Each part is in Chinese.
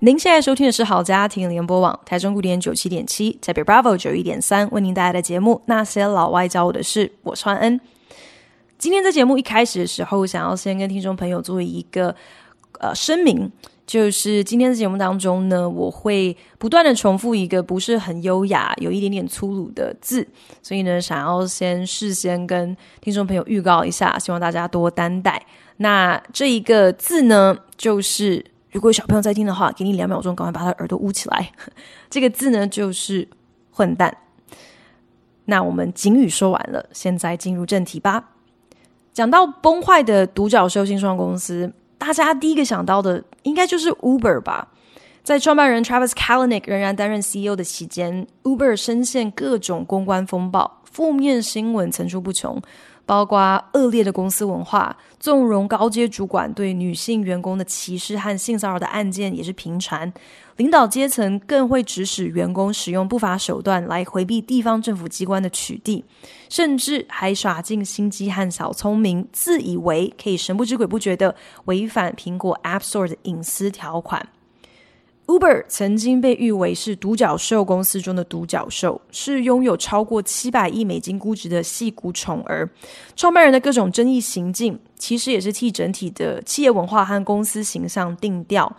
您现在收听的是好家庭联播网台中古典九七点七，台北 Bravo 九一点三，为您带来的节目《那些老外教我的事》，我是恩。今天在节目一开始的时候，想要先跟听众朋友做一个呃声明，就是今天的节目当中呢，我会不断的重复一个不是很优雅、有一点点粗鲁的字，所以呢，想要先事先跟听众朋友预告一下，希望大家多担待。那这一个字呢，就是如果有小朋友在听的话，给你两秒钟，赶快把他耳朵捂起来。这个字呢，就是混蛋。那我们警语说完了，现在进入正题吧。讲到崩坏的独角兽新创公司，大家第一个想到的应该就是 Uber 吧。在创办人 Travis Kalanick 仍然担任 CEO 的期间，Uber 深陷各种公关风暴，负面新闻层出不穷。包括恶劣的公司文化、纵容高阶主管对女性员工的歧视和性骚扰的案件也是频传，领导阶层更会指使员工使用不法手段来回避地方政府机关的取缔，甚至还耍尽心机和小聪明，自以为可以神不知鬼不觉地违反苹果 App Store 的隐私条款。Uber 曾经被誉为是独角兽公司中的独角兽，是拥有超过七百亿美金估值的矽谷宠儿。创办人的各种争议行径，其实也是替整体的企业文化和公司形象定调。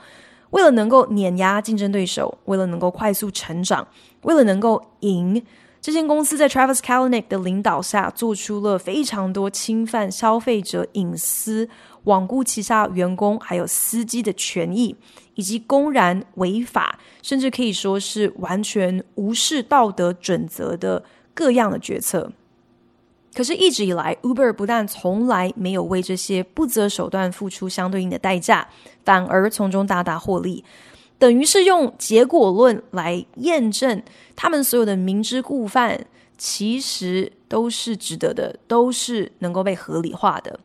为了能够碾压竞争对手，为了能够快速成长，为了能够赢，这间公司在 Travis Kalanick 的领导下，做出了非常多侵犯消费者隐私、罔顾旗下员工还有司机的权益。以及公然违法，甚至可以说是完全无视道德准则的各样的决策。可是，一直以来，Uber 不但从来没有为这些不择手段付出相对应的代价，反而从中大大获利，等于是用结果论来验证他们所有的明知故犯，其实都是值得的，都是能够被合理化的。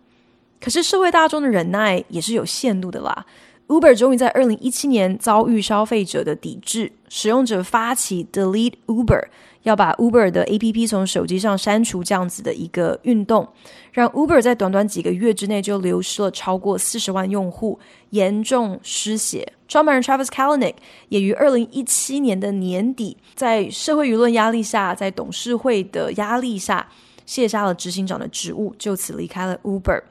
可是，社会大众的忍耐也是有限度的啦。Uber 终于在二零一七年遭遇消费者的抵制，使用者发起 Delete Uber，要把 Uber 的 APP 从手机上删除，这样子的一个运动，让 Uber 在短短几个月之内就流失了超过四十万用户，严重失血。创办人 Travis Kalanick 也于二零一七年的年底，在社会舆论压力下，在董事会的压力下，卸下了执行长的职务，就此离开了 Uber。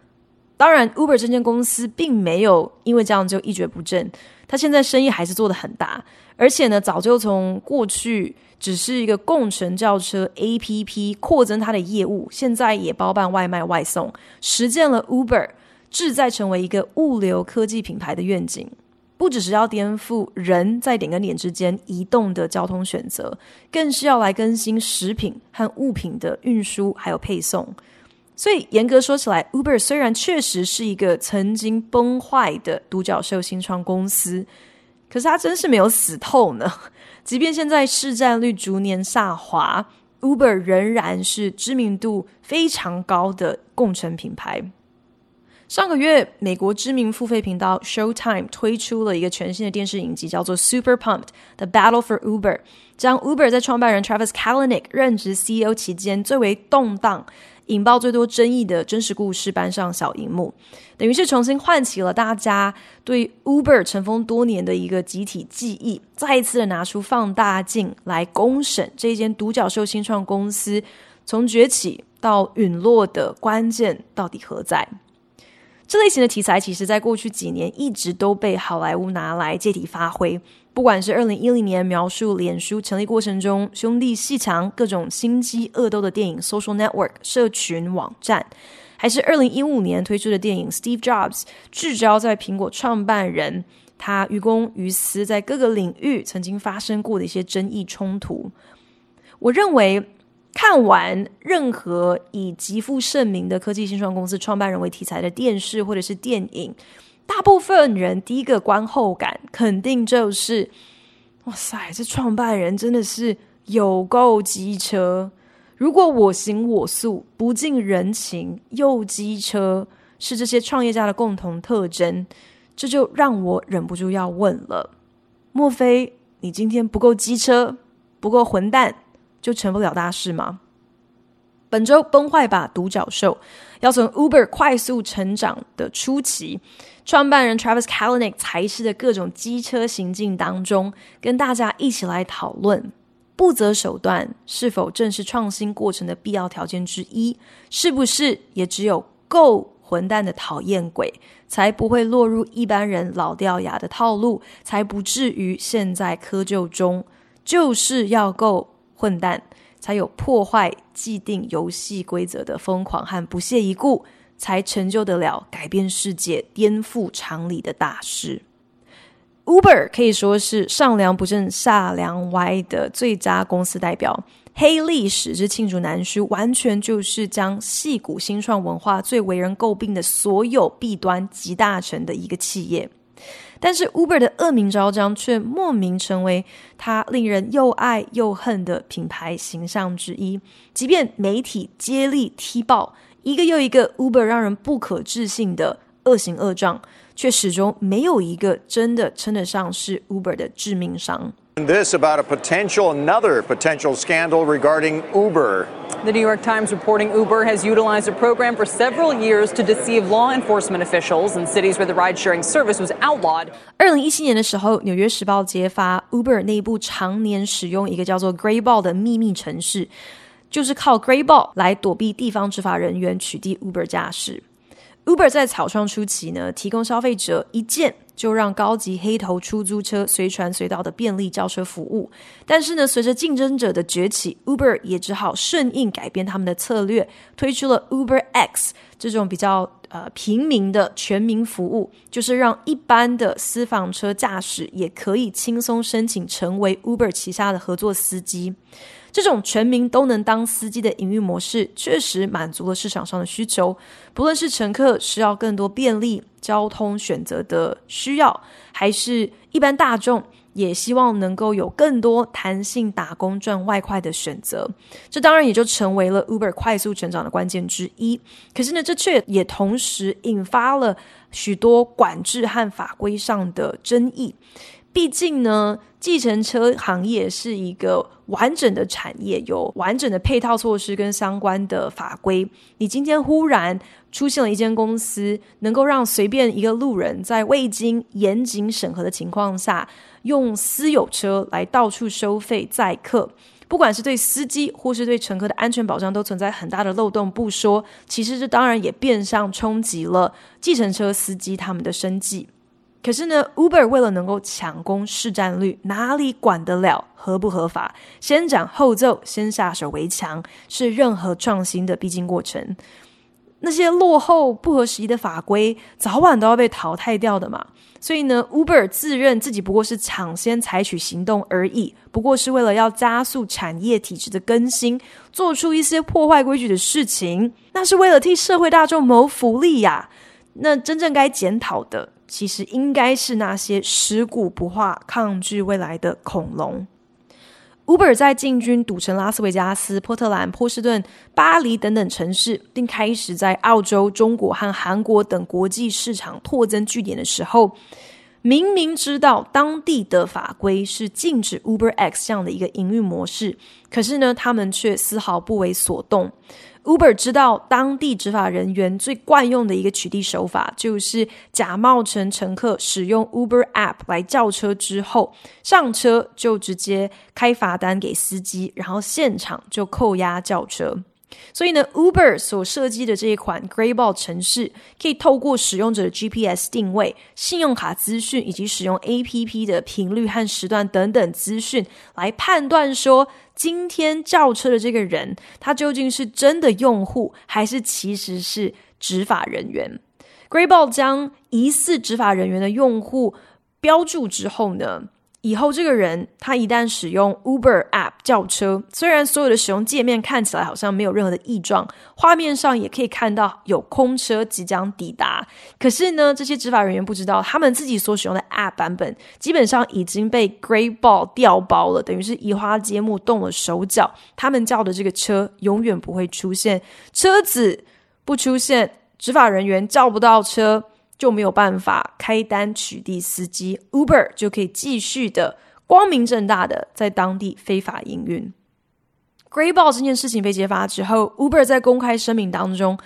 当然，Uber 这间公司并没有因为这样就一蹶不振，他现在生意还是做得很大，而且呢，早就从过去只是一个共乘轿车 APP 扩增它的业务，现在也包办外卖外送，实践了 Uber 志在成为一个物流科技品牌的愿景。不只是要颠覆人在点跟点之间移动的交通选择，更是要来更新食品和物品的运输还有配送。所以严格说起来，Uber 虽然确实是一个曾经崩坏的独角兽新创公司，可是它真是没有死透呢。即便现在市占率逐年下滑，Uber 仍然是知名度非常高的共乘品牌。上个月，美国知名付费频道 Showtime 推出了一个全新的电视影集，叫做《Super Pumped: The Battle for Uber》，将 Uber 在创办人 Travis Kalanick 任职 CEO 期间最为动荡。引爆最多争议的真实故事搬上小荧幕，等于是重新唤起了大家对 Uber 尘封多年的一个集体记忆，再一次的拿出放大镜来公审这一间独角兽新创公司从崛起到陨落的关键到底何在？这类型的题材，其实在过去几年一直都被好莱坞拿来借题发挥。不管是二零一零年描述脸书成立过程中兄弟鬩墙各种心机恶斗的电影《Social Network》社群网站，还是二零一五年推出的电影《Steve Jobs》，聚焦在苹果创办人他于公于私在各个领域曾经发生过的一些争议冲突。我认为，看完任何以极负盛名的科技新创公司创办人为题材的电视或者是电影。大部分人第一个观后感肯定就是，哇塞，这创办人真的是有够机车。如果我行我素、不近人情又机车是这些创业家的共同特征，这就让我忍不住要问了：莫非你今天不够机车、不够混蛋，就成不了大事吗？本周崩坏吧独角兽要从 Uber 快速成长的初期，创办人 Travis Kalanick 才是的各种机车行径当中，跟大家一起来讨论。不择手段是否正是创新过程的必要条件之一？是不是也只有够混蛋的讨厌鬼，才不会落入一般人老掉牙的套路，才不至于现在窠臼中？就是要够混蛋，才有破坏既定游戏规则的疯狂和不屑一顾，才成就得了改变世界、颠覆常理的大事。Uber 可以说是上梁不正下梁歪的最佳公司代表，黑历史之罄竹难书，完全就是将戏谷新创文化最为人诟病的所有弊端集大成的一个企业。但是 Uber 的恶名昭彰，却莫名成为它令人又爱又恨的品牌形象之一。即便媒体接力踢爆一个又一个 Uber 让人不可置信的恶行恶状。却始终没有一个真的称得上是 Uber 的致命伤。This about a potential another potential scandal regarding Uber. The New York Times reporting Uber has utilized a program for several years to deceive law enforcement officials in cities where the ride-sharing service was outlawed. 二零一七年的时候，《纽约时报》揭发 Uber 内部常年使用一个叫做 Greyball 的秘密程式，就是靠 Greyball 来躲避地方执法人员取缔 Uber 驾驶。 Uber 在草创初期呢，提供消费者一键就让高级黑头出租车随传随到的便利叫车服务。但是呢，随着竞争者的崛起，Uber 也只好顺应改变他们的策略，推出了 Uber X 这种比较呃平民的全民服务，就是让一般的私房车驾驶也可以轻松申请成为 Uber 旗下的合作司机。这种全民都能当司机的营运模式，确实满足了市场上的需求。不论是乘客需要更多便利交通选择的需要，还是一般大众也希望能够有更多弹性打工赚外快的选择，这当然也就成为了 Uber 快速成长的关键之一。可是呢，这却也同时引发了许多管制和法规上的争议。毕竟呢，计程车行业是一个完整的产业，有完整的配套措施跟相关的法规。你今天忽然出现了一间公司，能够让随便一个路人在未经严谨审核的情况下，用私有车来到处收费载客，不管是对司机或是对乘客的安全保障，都存在很大的漏洞不说，其实这当然也变相冲击了计程车司机他们的生计。可是呢，Uber 为了能够抢攻市占率，哪里管得了合不合法？先斩后奏，先下手为强，是任何创新的必经过程。那些落后不合时宜的法规，早晚都要被淘汰掉的嘛。所以呢，Uber 自认自己不过是抢先采取行动而已，不过是为了要加速产业体制的更新，做出一些破坏规矩的事情，那是为了替社会大众谋福利呀。那真正该检讨的。其实应该是那些食古不化、抗拒未来的恐龙。Uber 在进军赌城拉斯维加斯、波特兰、波士顿、巴黎等等城市，并开始在澳洲、中国和韩国等国际市场拓增据点的时候，明明知道当地的法规是禁止 Uber X 这样的一个营运模式，可是呢，他们却丝毫不为所动。Uber 知道当地执法人员最惯用的一个取缔手法，就是假冒成乘客使用 Uber App 来叫车之后，上车就直接开罚单给司机，然后现场就扣押叫车。所以呢，Uber 所设计的这一款 Greyball 程式，可以透过使用者的 GPS 定位、信用卡资讯以及使用 APP 的频率和时段等等资讯，来判断说今天叫车的这个人，他究竟是真的用户，还是其实是执法人员。？Grayball 将疑似执法人员的用户标注之后呢，以后这个人他一旦使用 Uber App 叫车，虽然所有的使用界面看起来好像没有任何的异状，画面上也可以看到有空车即将抵达，可是呢，这些执法人员不知道，他们自己所使用的 App 版本基本上已经被 Grey Ball 掉包了，等于是移花接木动了手脚，他们叫的这个车永远不会出现，车子不出现，执法人员叫不到车。就没有办法开单取缔司机，Uber 就可以继续的光明正大的在当地非法营运。Greyball 这件事情被揭发之后，Uber 在公开声明当中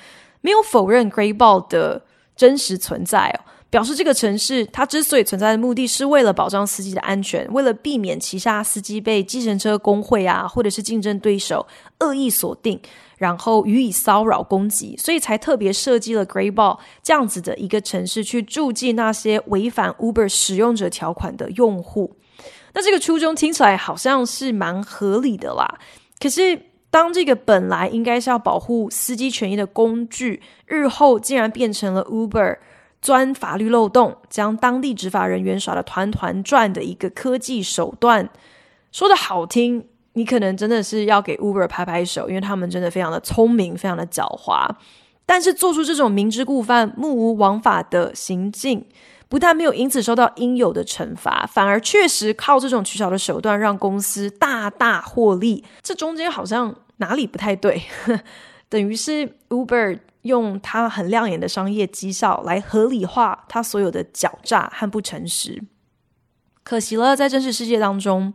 没有否认 Greyball 的真实存在哦，表示这个城市它之所以存在的目的是为了保障司机的安全，为了避免旗下司机被计程车工会啊或者是竞争对手恶意锁定。然后予以骚扰攻击，所以才特别设计了 Greyball 这样子的一个城市，去注记那些违反 Uber 使用者条款的用户。那这个初衷听起来好像是蛮合理的啦。可是，当这个本来应该是要保护司机权益的工具，日后竟然变成了 Uber 钻法律漏洞，将当地执法人员耍得团团转的一个科技手段，说的好听。你可能真的是要给 Uber 拍拍手，因为他们真的非常的聪明，非常的狡猾。但是做出这种明知故犯、目无王法的行径，不但没有因此受到应有的惩罚，反而确实靠这种取巧的手段让公司大大获利。这中间好像哪里不太对？等于是 Uber 用他很亮眼的商业绩效来合理化他所有的狡诈和不诚实。可惜了，在真实世界当中，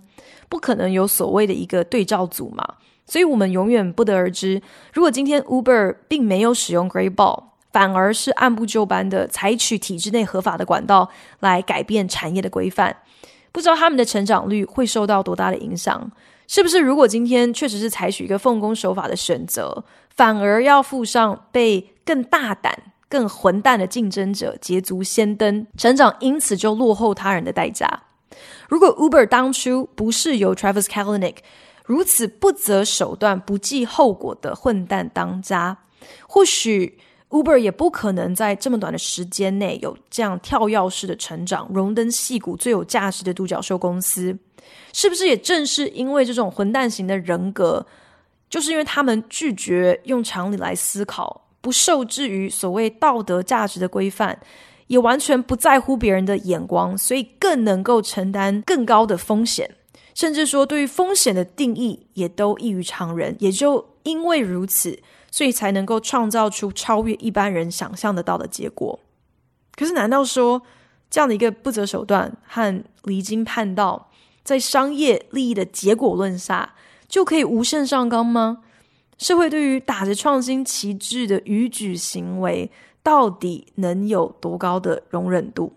不可能有所谓的一个对照组嘛，所以我们永远不得而知。如果今天 Uber 并没有使用 Greyball，反而是按部就班的采取体制内合法的管道来改变产业的规范，不知道他们的成长率会受到多大的影响？是不是如果今天确实是采取一个奉公守法的选择，反而要付上被更大胆、更混蛋的竞争者捷足先登，成长因此就落后他人的代价？如果 Uber 当初不是由 Travis Kalanick 如此不择手段、不计后果的混蛋当家，或许 Uber 也不可能在这么短的时间内有这样跳跃式的成长，荣登矽谷最有价值的独角兽公司。是不是也正是因为这种混蛋型的人格，就是因为他们拒绝用常理来思考，不受制于所谓道德价值的规范？也完全不在乎别人的眼光，所以更能够承担更高的风险，甚至说对于风险的定义也都异于常人。也就因为如此，所以才能够创造出超越一般人想象得到的结果。可是，难道说这样的一个不择手段和离经叛道，在商业利益的结果论下，就可以无限上纲吗？社会对于打着创新旗帜的逾矩行为，到底能有多高的容忍度？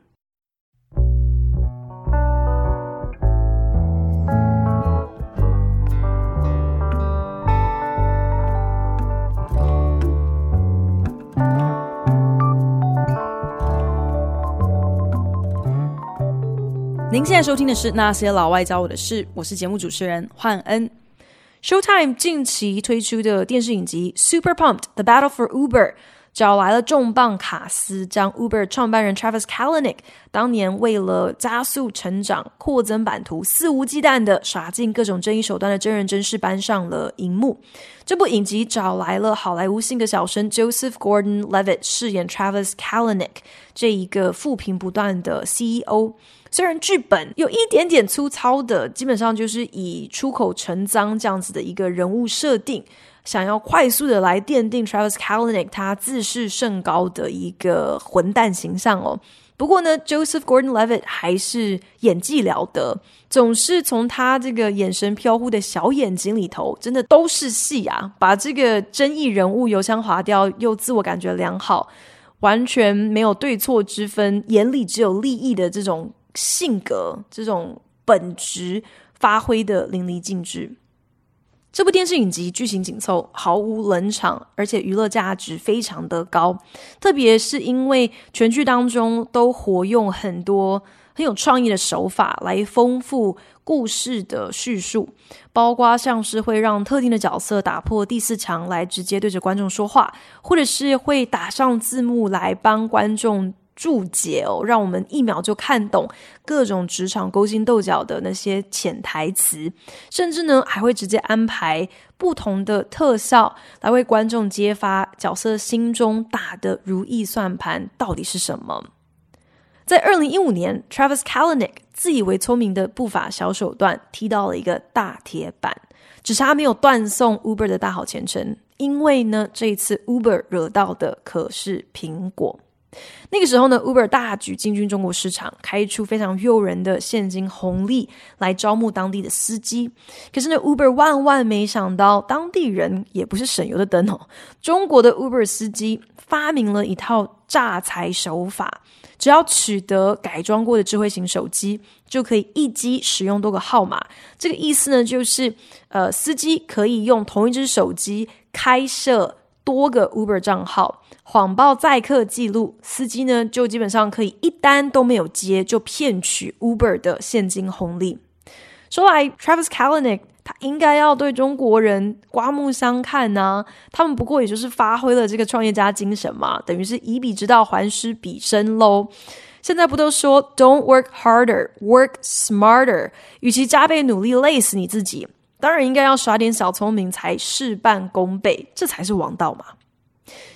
您现在收听的是《那些老外教我的事》，我是节目主持人焕恩。Showtime 近期推出的电视影集《Super Pumped: The Battle for Uber》。找来了重磅卡司，将 Uber 创办人 Travis Kalanick 当年为了加速成长、扩增版图，肆无忌惮的耍尽各种争议手段的真人真事搬上了荧幕。这部影集找来了好莱坞性格小生 Joseph Gordon-Levitt 饰演 Travis Kalanick 这一个负评不断的 CEO。虽然剧本有一点点粗糙的，基本上就是以出口成脏这样子的一个人物设定。想要快速的来奠定 Travis Kalanick 他自视甚高的一个混蛋形象哦。不过呢，Joseph Gordon-Levitt 还是演技了得，总是从他这个眼神飘忽的小眼睛里头，真的都是戏啊！把这个争议人物油腔滑调又自我感觉良好，完全没有对错之分，眼里只有利益的这种性格，这种本质发挥的淋漓尽致。这部电视影集剧情紧凑，毫无冷场，而且娱乐价值非常的高。特别是因为全剧当中都活用很多很有创意的手法来丰富故事的叙述，包括像是会让特定的角色打破第四墙来直接对着观众说话，或者是会打上字幕来帮观众注解哦，让我们一秒就看懂各种职场勾心斗角的那些潜台词，甚至呢还会直接安排不同的特效来为观众揭发角色心中打的如意算盘到底是什么。在二零一五年，Travis Kalanick 自以为聪明的不法小手段踢到了一个大铁板，只差没有断送 Uber 的大好前程。因为呢，这一次 Uber 惹到的可是苹果。那个时候呢，Uber 大举进军中国市场，开出非常诱人的现金红利来招募当地的司机。可是呢，Uber 万万没想到，当地人也不是省油的灯哦。中国的 Uber 司机发明了一套诈财手法，只要取得改装过的智慧型手机，就可以一机使用多个号码。这个意思呢，就是呃，司机可以用同一只手机开设多个 Uber 账号。谎报载客记录，司机呢就基本上可以一单都没有接，就骗取 Uber 的现金红利。说来，Travis Kalanick 他应该要对中国人刮目相看呐、啊，他们不过也就是发挥了这个创业家精神嘛，等于是以彼之道还施彼身喽。现在不都说 Don't work harder, work smarter，与其加倍努力累死你自己，当然应该要耍点小聪明才事半功倍，这才是王道嘛。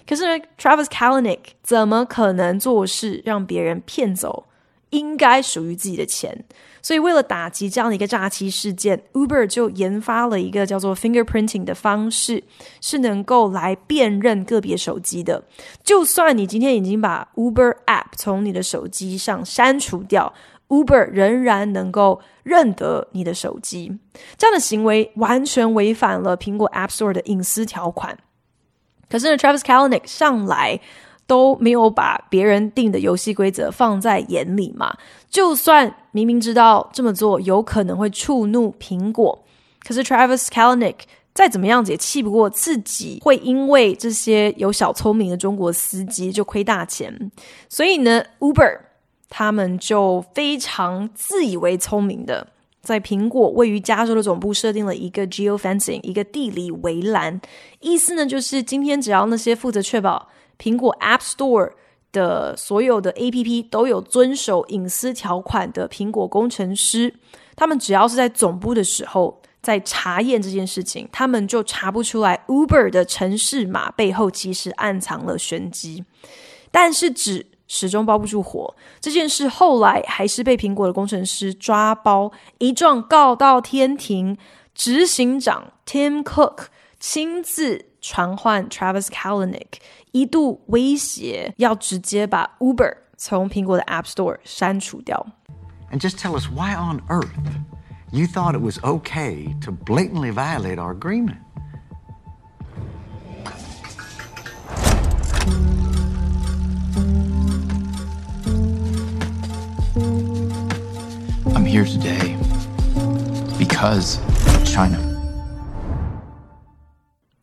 可是呢，Travis Kalanick 怎么可能做事让别人骗走应该属于自己的钱？所以为了打击这样的一个诈欺事件，Uber 就研发了一个叫做 fingerprinting 的方式，是能够来辨认个别手机的。就算你今天已经把 Uber App 从你的手机上删除掉，Uber 仍然能够认得你的手机。这样的行为完全违反了苹果 App Store 的隐私条款。可是呢，Travis Kalanick 上来都没有把别人定的游戏规则放在眼里嘛。就算明明知道这么做有可能会触怒苹果，可是 Travis Kalanick 再怎么样子也气不过自己会因为这些有小聪明的中国司机就亏大钱。所以呢，Uber 他们就非常自以为聪明的。在苹果位于加州的总部设定了一个 geofencing，一个地理围栏，意思呢就是今天只要那些负责确保苹果 App Store 的所有的 APP 都有遵守隐私条款的苹果工程师，他们只要是在总部的时候在查验这件事情，他们就查不出来 Uber 的城市码背后其实暗藏了玄机，但是只。始终包不住火，这件事后来还是被苹果的工程师抓包，一状告到天庭。执行长 Tim Cook 亲自传唤 Travis Kalanick，一度威胁要直接把 Uber 从苹果的 App Store 删除掉。And just tell us why on earth you thought it was okay to blatantly violate our agreement. Here today because China.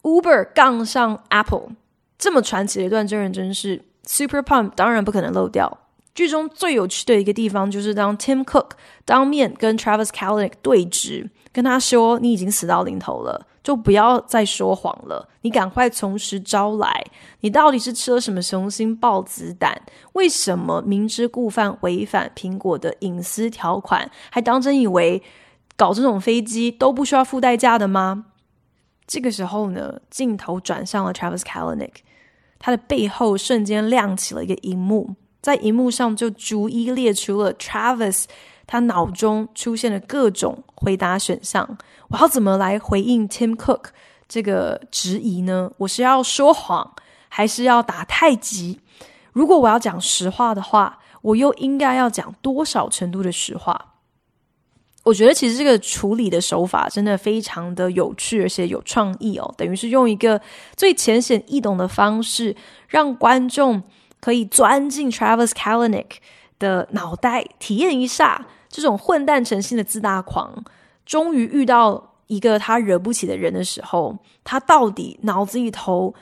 Uber 杠上 Apple，这么传奇的一段真人真事，Super Pump 当然不可能漏掉。剧中最有趣的一个地方，就是当 Tim Cook 当面跟 Travis Kalanick 对峙，跟他说：“你已经死到临头了。”就不要再说谎了，你赶快从实招来。你到底是吃了什么雄心豹子胆？为什么明知故犯，违反苹果的隐私条款，还当真以为搞这种飞机都不需要付代价的吗？这个时候呢，镜头转向了 Travis Kalanick，他的背后瞬间亮起了一个荧幕，在荧幕上就逐一列出了 Travis。他脑中出现了各种回答选项，我要怎么来回应 Tim Cook 这个质疑呢？我是要说谎，还是要打太极？如果我要讲实话的话，我又应该要讲多少程度的实话？我觉得其实这个处理的手法真的非常的有趣，而且有创意哦。等于是用一个最浅显易懂的方式，让观众可以钻进 Travis Kalanick 的脑袋，体验一下。这种混蛋成性的自大狂，终于遇到一个他惹不起的人的时候，他到底脑子里头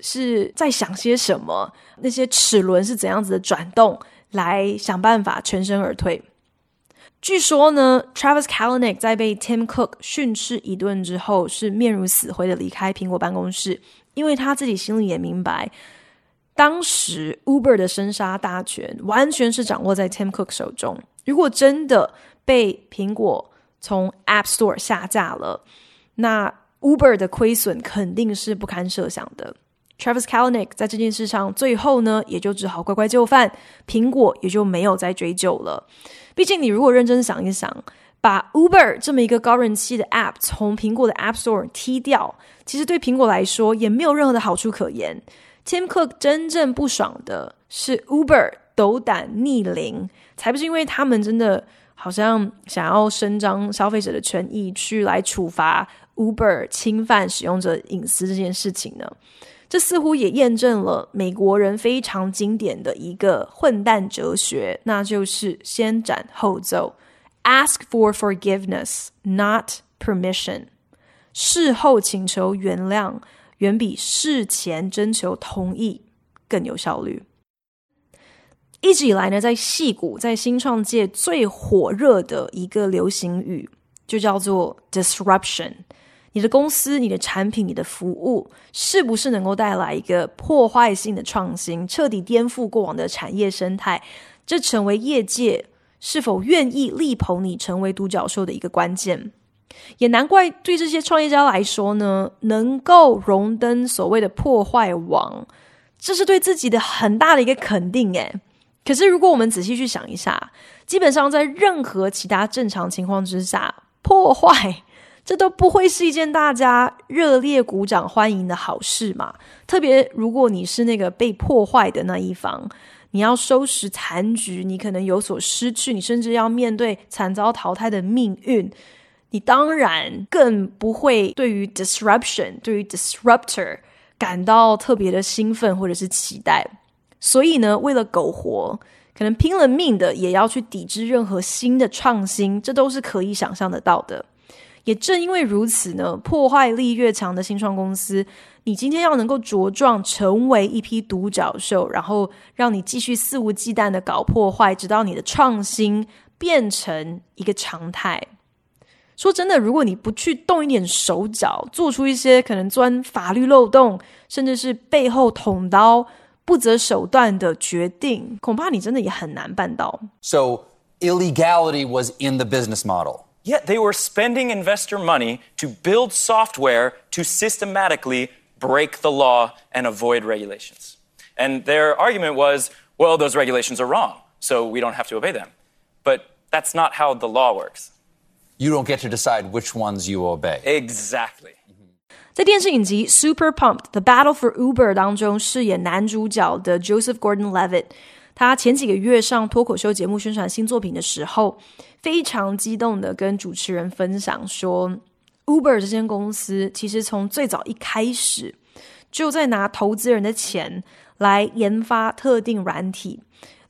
是在想些什么？那些齿轮是怎样子的转动？来想办法全身而退。据说呢，Travis Kalanick 在被 Tim Cook 训斥一顿之后，是面如死灰的离开苹果办公室，因为他自己心里也明白。当时 Uber 的生杀大权完全是掌握在 Tim Cook 手中。如果真的被苹果从 App Store 下架了，那 Uber 的亏损肯定是不堪设想的。Travis Kalanick 在这件事上最后呢，也就只好乖乖就范，苹果也就没有再追究了。毕竟，你如果认真想一想，把 Uber 这么一个高人气的 App 从苹果的 App Store 踢掉，其实对苹果来说也没有任何的好处可言。Tim Cook 真正不爽的是 Uber 斗胆逆鳞，才不是因为他们真的好像想要伸张消费者的权益去来处罚 Uber 侵犯使用者隐私这件事情呢。这似乎也验证了美国人非常经典的一个混蛋哲学，那就是先斩后奏，ask for forgiveness, not permission。事后请求原谅，远比事前征求同意更有效率。一直以来呢，在戏骨，在新创界最火热的一个流行语，就叫做 disruption。你的公司、你的产品、你的服务，是不是能够带来一个破坏性的创新，彻底颠覆过往的产业生态？这成为业界是否愿意力捧你成为独角兽的一个关键。也难怪对这些创业家来说呢，能够荣登所谓的破坏王，这是对自己的很大的一个肯定。诶，可是如果我们仔细去想一下，基本上在任何其他正常情况之下，破坏。这都不会是一件大家热烈鼓掌欢迎的好事嘛？特别如果你是那个被破坏的那一方，你要收拾残局，你可能有所失去，你甚至要面对惨遭淘汰的命运，你当然更不会对于 disruption、对于 disruptor 感到特别的兴奋或者是期待。所以呢，为了苟活，可能拼了命的也要去抵制任何新的创新，这都是可以想象得到的。也正因为如此呢，破坏力越强的新创公司，你今天要能够茁壮成为一批独角兽，然后让你继续肆无忌惮的搞破坏，直到你的创新变成一个常态。说真的，如果你不去动一点手脚，做出一些可能钻法律漏洞，甚至是背后捅刀、不择手段的决定，恐怕你真的也很难办到。So illegality was in the business model. Yet they were spending investor money to build software to systematically break the law and avoid regulations. And their argument was, well, those regulations are wrong, so we don't have to obey them. But that's not how the law works. You don't get to decide which ones you obey. Exactly. 在电视影集《Super Pumped: The Battle for Uber》当中饰演男主角的 Joseph Gordon-Levitt，他前几个月上脱口秀节目宣传新作品的时候，非常激动的跟主持人分享说 ，Uber 这间公司其实从最早一开始就在拿投资人的钱来研发特定软体，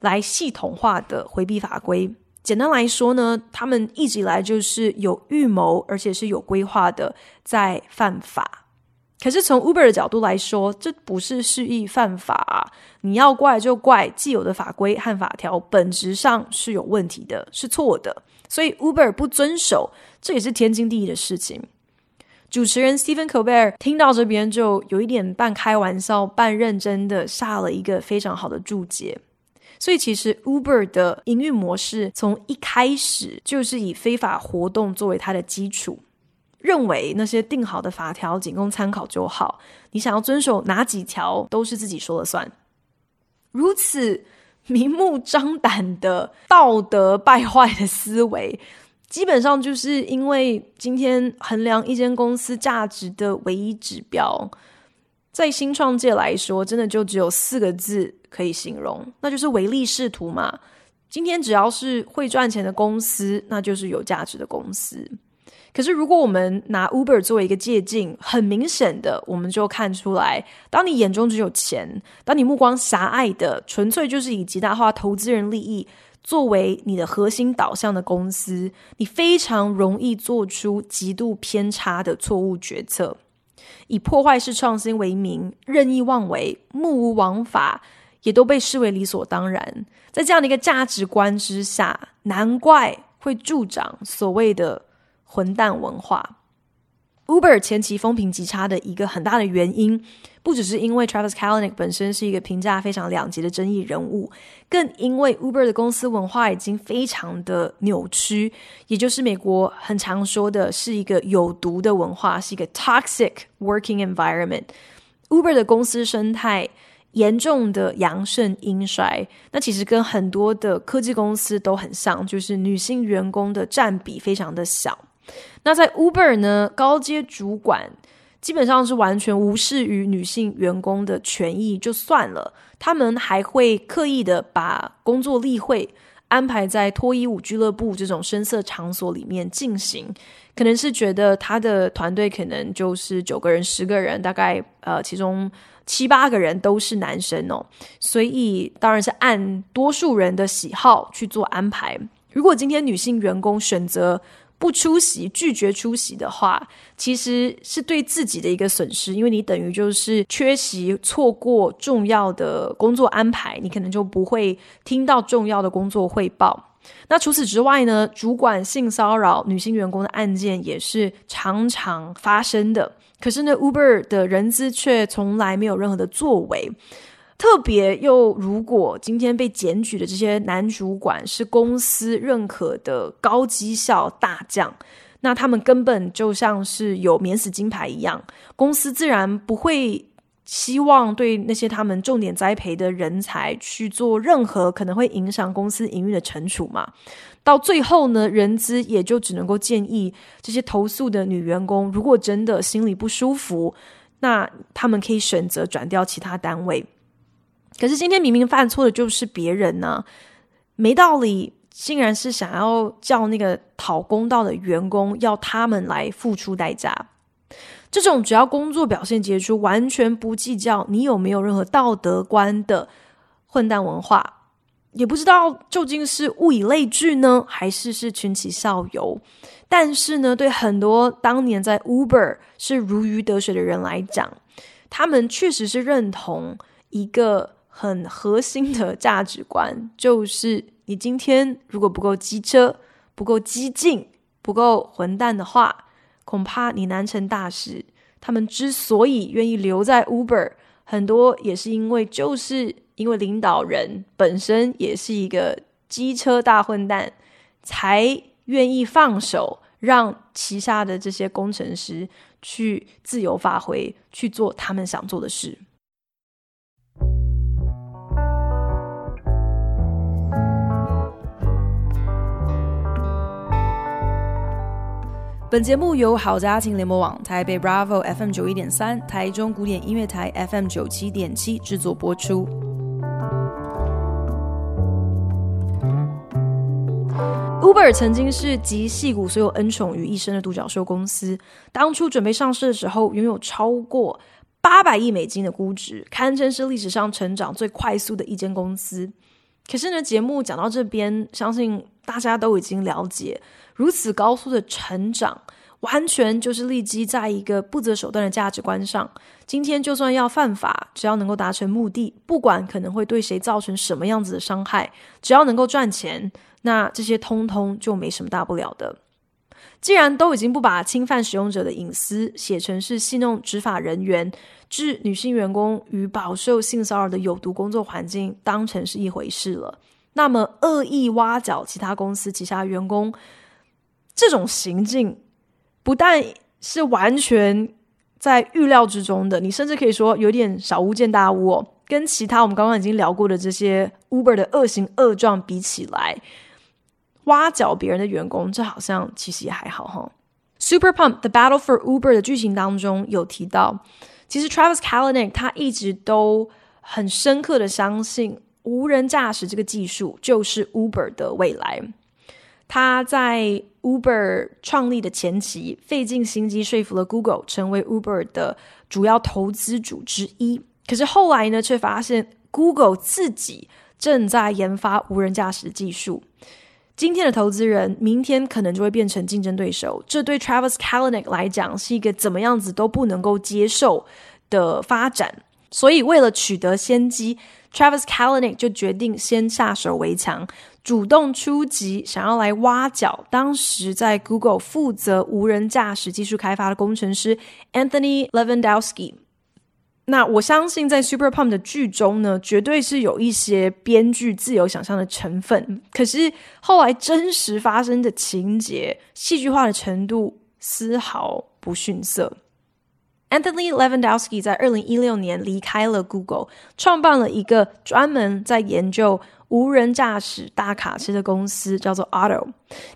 来系统化的回避法规。简单来说呢，他们一直以来就是有预谋，而且是有规划的在犯法。可是从 Uber 的角度来说，这不是蓄意犯法，你要怪就怪既有的法规和法条本质上是有问题的，是错的，所以 Uber 不遵守，这也是天经地义的事情。主持人 Stephen Colbert 听到这边就有一点半开玩笑、半认真的下了一个非常好的注解。所以其实 Uber 的营运模式从一开始就是以非法活动作为它的基础。认为那些定好的法条仅供参考就好，你想要遵守哪几条都是自己说了算。如此明目张胆的道德败坏的思维，基本上就是因为今天衡量一间公司价值的唯一指标，在新创界来说，真的就只有四个字可以形容，那就是唯利是图嘛。今天只要是会赚钱的公司，那就是有价值的公司。可是，如果我们拿 Uber 作为一个借镜，很明显的，我们就看出来，当你眼中只有钱，当你目光狭隘的，纯粹就是以极大化投资人利益作为你的核心导向的公司，你非常容易做出极度偏差的错误决策，以破坏式创新为名，任意妄为，目无王法，也都被视为理所当然。在这样的一个价值观之下，难怪会助长所谓的。混蛋文化 Uber 前期风评极差的一个很大的原因，不只是因为 Travis Kalanick 本身是一个评价非常两极的争议人物，更因为 Uber 的公司文化已经非常的扭曲，也就是美国很常说的是一个有毒的文化，是一个 toxic working environment。Uber 的公司生态严重的阳盛阴衰，那其实跟很多的科技公司都很像，就是女性员工的占比非常的小。那在 Uber 呢，高阶主管基本上是完全无视于女性员工的权益，就算了，他们还会刻意的把工作例会安排在脱衣舞俱乐部这种声色场所里面进行，可能是觉得他的团队可能就是九个人、十个人，大概呃其中七八个人都是男生哦，所以当然是按多数人的喜好去做安排。如果今天女性员工选择不出席、拒绝出席的话，其实是对自己的一个损失，因为你等于就是缺席、错过重要的工作安排，你可能就不会听到重要的工作汇报。那除此之外呢，主管性骚扰女性员工的案件也是常常发生的，可是呢，Uber 的人资却从来没有任何的作为。特别又，如果今天被检举的这些男主管是公司认可的高绩效大将，那他们根本就像是有免死金牌一样，公司自然不会希望对那些他们重点栽培的人才去做任何可能会影响公司营运的惩处嘛。到最后呢，人资也就只能够建议这些投诉的女员工，如果真的心里不舒服，那他们可以选择转调其他单位。可是今天明明犯错的就是别人呢、没道理，竟然是想要叫那个讨公道的员工要他们来付出代价。这种只要工作表现杰出，完全不计较你有没有任何道德观的混蛋文化，也不知道究竟是物以类聚呢，还是是群起效尤。但是呢，对很多当年在 Uber 是如鱼得水的人来讲，他们确实是认同一个。很核心的价值观 就是，你今天如果不够机车、不够激进、不够混蛋的话，恐怕你难成大事。他们之所以愿意留在 Uber，很多也是因为，就是因为领导人本身也是一个机车大混蛋，才愿意放手让旗下的这些工程师去自由发挥，去做他们想做的事。本节目由好家庭联盟网、台北 Bravo FM 九一点三、台中古典音乐台 FM 九七点七制作播出。Uber 曾经是集戏骨所有恩宠于一身的独角兽公司，当初准备上市的时候，拥有超过八百亿美金的估值，堪称是历史上成长最快速的一间公司。可是呢，节目讲到这边，相信大家都已经了解。如此高速的成长，完全就是立基在一个不择手段的价值观上。今天就算要犯法，只要能够达成目的，不管可能会对谁造成什么样子的伤害，只要能够赚钱，那这些通通就没什么大不了的。既然都已经不把侵犯使用者的隐私写成是戏弄执法人员、置女性员工与饱受性骚扰的有毒工作环境当成是一回事了，那么恶意挖角其他公司旗下员工。这种行径不但是完全在预料之中的，你甚至可以说有点小巫见大巫哦。跟其他我们刚刚已经聊过的这些 Uber 的恶行恶状比起来，挖角别人的员工，这好像其实也还好哈。Super Pump The Battle for Uber 的剧情当中有提到，其实 Travis Kalanick 他一直都很深刻的相信，无人驾驶这个技术就是 Uber 的未来。他在 Uber 创立的前期，费尽心机说服了 Google 成为 Uber 的主要投资主之一。可是后来呢，却发现 Google 自己正在研发无人驾驶技术。今天的投资人，明天可能就会变成竞争对手。这对 Travis Kalanick 来讲是一个怎么样子都不能够接受的发展。所以，为了取得先机，Travis Kalanick 就决定先下手为强，主动出击，想要来挖角当时在 Google 负责无人驾驶技术开发的工程师 Anthony Levandowski。那我相信，在 Super Pump 的剧中呢，绝对是有一些编剧自由想象的成分。可是后来真实发生的情节，戏剧化的程度丝毫不逊色。Anthony Levandowski 在二零一六年离开了 Google，创办了一个专门在研究无人驾驶大卡车的公司，叫做 Otto。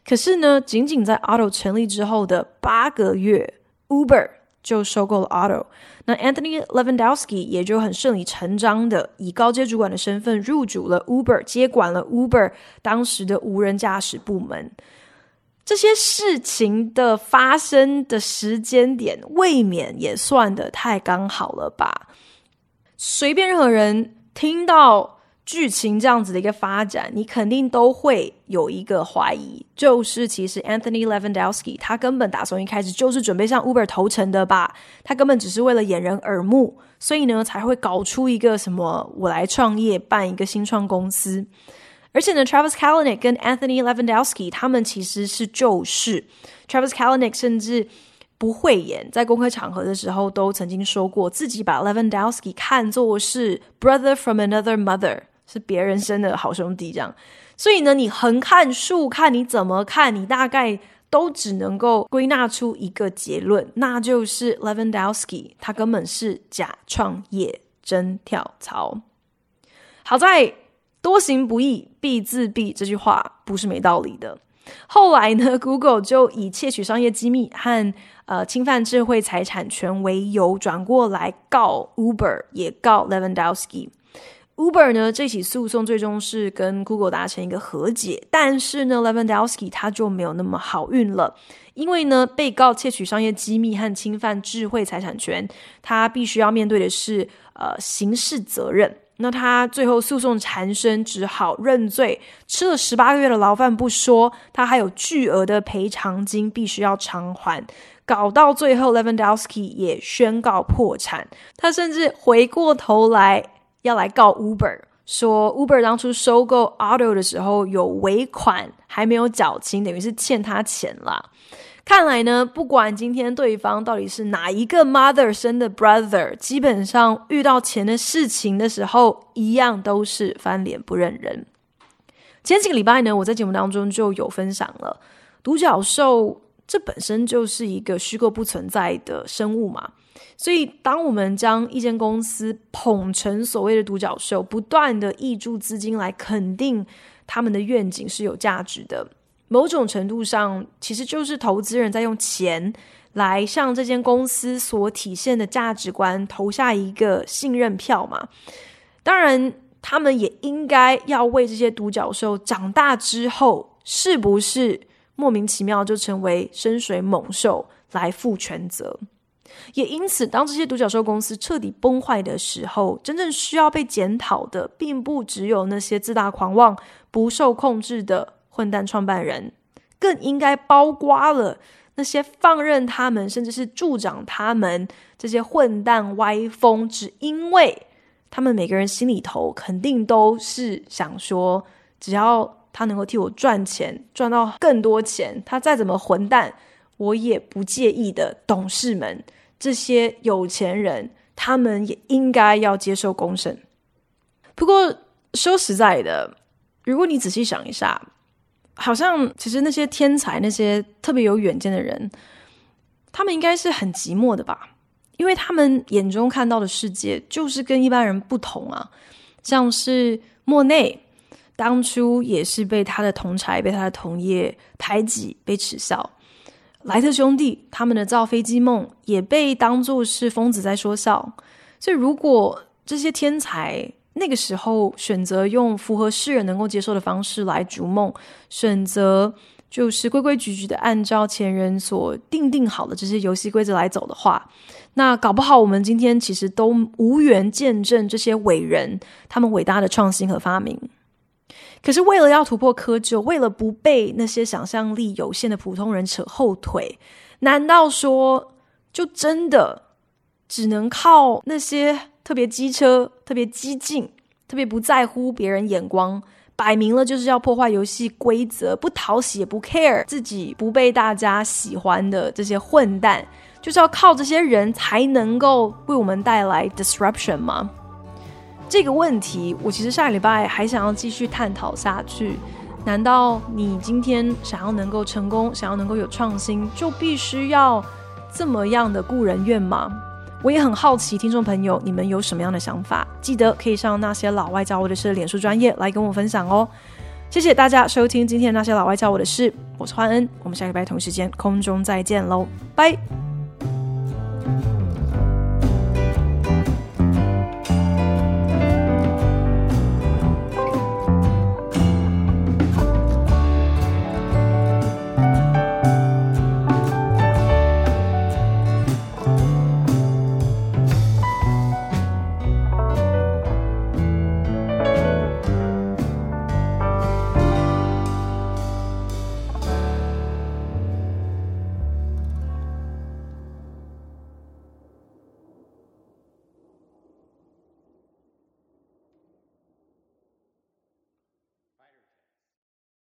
可是呢，仅仅在 Otto 成立之后的八个月，Uber 就收购了 Otto。那 Anthony Levandowski 也就很顺理成章的以高阶主管的身份入主了 Uber，接管了 Uber 当时的无人驾驶部门。这些事情的发生的时间点，未免也算得太刚好了吧？随便任何人听到。剧情这样子的一个发展，你肯定都会有一个怀疑，就是其实 Anthony Levandowski 他根本打从一开始就是准备向 Uber 投诚的吧？他根本只是为了掩人耳目，所以呢才会搞出一个什么我来创业办一个新创公司。而且呢，Travis Kalanick 跟 Anthony Levandowski 他们其实是旧识，Travis Kalanick 甚至不讳言，在公开场合的时候都曾经说过自己把 Levandowski 看作是 brother from another mother。是别人生的好兄弟，这样，所以呢，你横看竖看，你怎么看，你大概都只能够归纳出一个结论，那就是 Levandowski 他根本是假创业真跳槽。好在多行不义必自毙这句话不是没道理的。后来呢，Google 就以窃取商业机密和呃侵犯智慧财产权为由，转过来告 Uber，也告 Levandowski。Uber 呢，这起诉讼最终是跟 Google 达成一个和解，但是呢，Levandowski 他就没有那么好运了，因为呢，被告窃取商业机密和侵犯智慧财产权，他必须要面对的是呃刑事责任。那他最后诉讼缠身，只好认罪，吃了十八个月的牢饭不说，他还有巨额的赔偿金必须要偿还，搞到最后 Levandowski 也宣告破产，他甚至回过头来。要来告 Uber，说 Uber 当初收购 Auto 的时候有尾款还没有缴清，等于是欠他钱啦。看来呢，不管今天对方到底是哪一个 mother 生的 brother，基本上遇到钱的事情的时候，一样都是翻脸不认人。前几个礼拜呢，我在节目当中就有分享了，独角兽这本身就是一个虚构不存在的生物嘛。所以，当我们将一间公司捧成所谓的独角兽，不断的挹注资金来肯定他们的愿景是有价值的，某种程度上，其实就是投资人在用钱来向这间公司所体现的价值观投下一个信任票嘛。当然，他们也应该要为这些独角兽长大之后，是不是莫名其妙就成为深水猛兽来负全责。也因此，当这些独角兽公司彻底崩坏的时候，真正需要被检讨的，并不只有那些自大狂妄、不受控制的混蛋创办人，更应该包括了那些放任他们，甚至是助长他们这些混蛋歪风，只因为他们每个人心里头肯定都是想说，只要他能够替我赚钱，赚到更多钱，他再怎么混蛋，我也不介意的董事们。这些有钱人，他们也应该要接受公审。不过说实在的，如果你仔细想一下，好像其实那些天才、那些特别有远见的人，他们应该是很寂寞的吧？因为他们眼中看到的世界就是跟一般人不同啊。像是莫内，当初也是被他的同才、被他的同业排挤、被耻笑。莱特兄弟他们的造飞机梦也被当作是疯子在说笑，所以如果这些天才那个时候选择用符合世人能够接受的方式来逐梦，选择就是规规矩矩的按照前人所定定好的这些游戏规则来走的话，那搞不好我们今天其实都无缘见证这些伟人他们伟大的创新和发明。可是，为了要突破窠臼，为了不被那些想象力有限的普通人扯后腿，难道说就真的只能靠那些特别机车、特别激进、特别不在乎别人眼光、摆明了就是要破坏游戏规则，不讨喜也不 care 自己不被大家喜欢的这些混蛋，就是要靠这些人才能够为我们带来 disruption 吗？这个问题，我其实下礼拜还想要继续探讨下去。难道你今天想要能够成功，想要能够有创新，就必须要这么样的顾人怨吗？我也很好奇，听众朋友，你们有什么样的想法？记得可以上那些老外教我的事脸书专业来跟我分享哦。谢谢大家收听今天那些老外教我的事，我是欢恩，我们下个拜同时间空中再见喽，拜。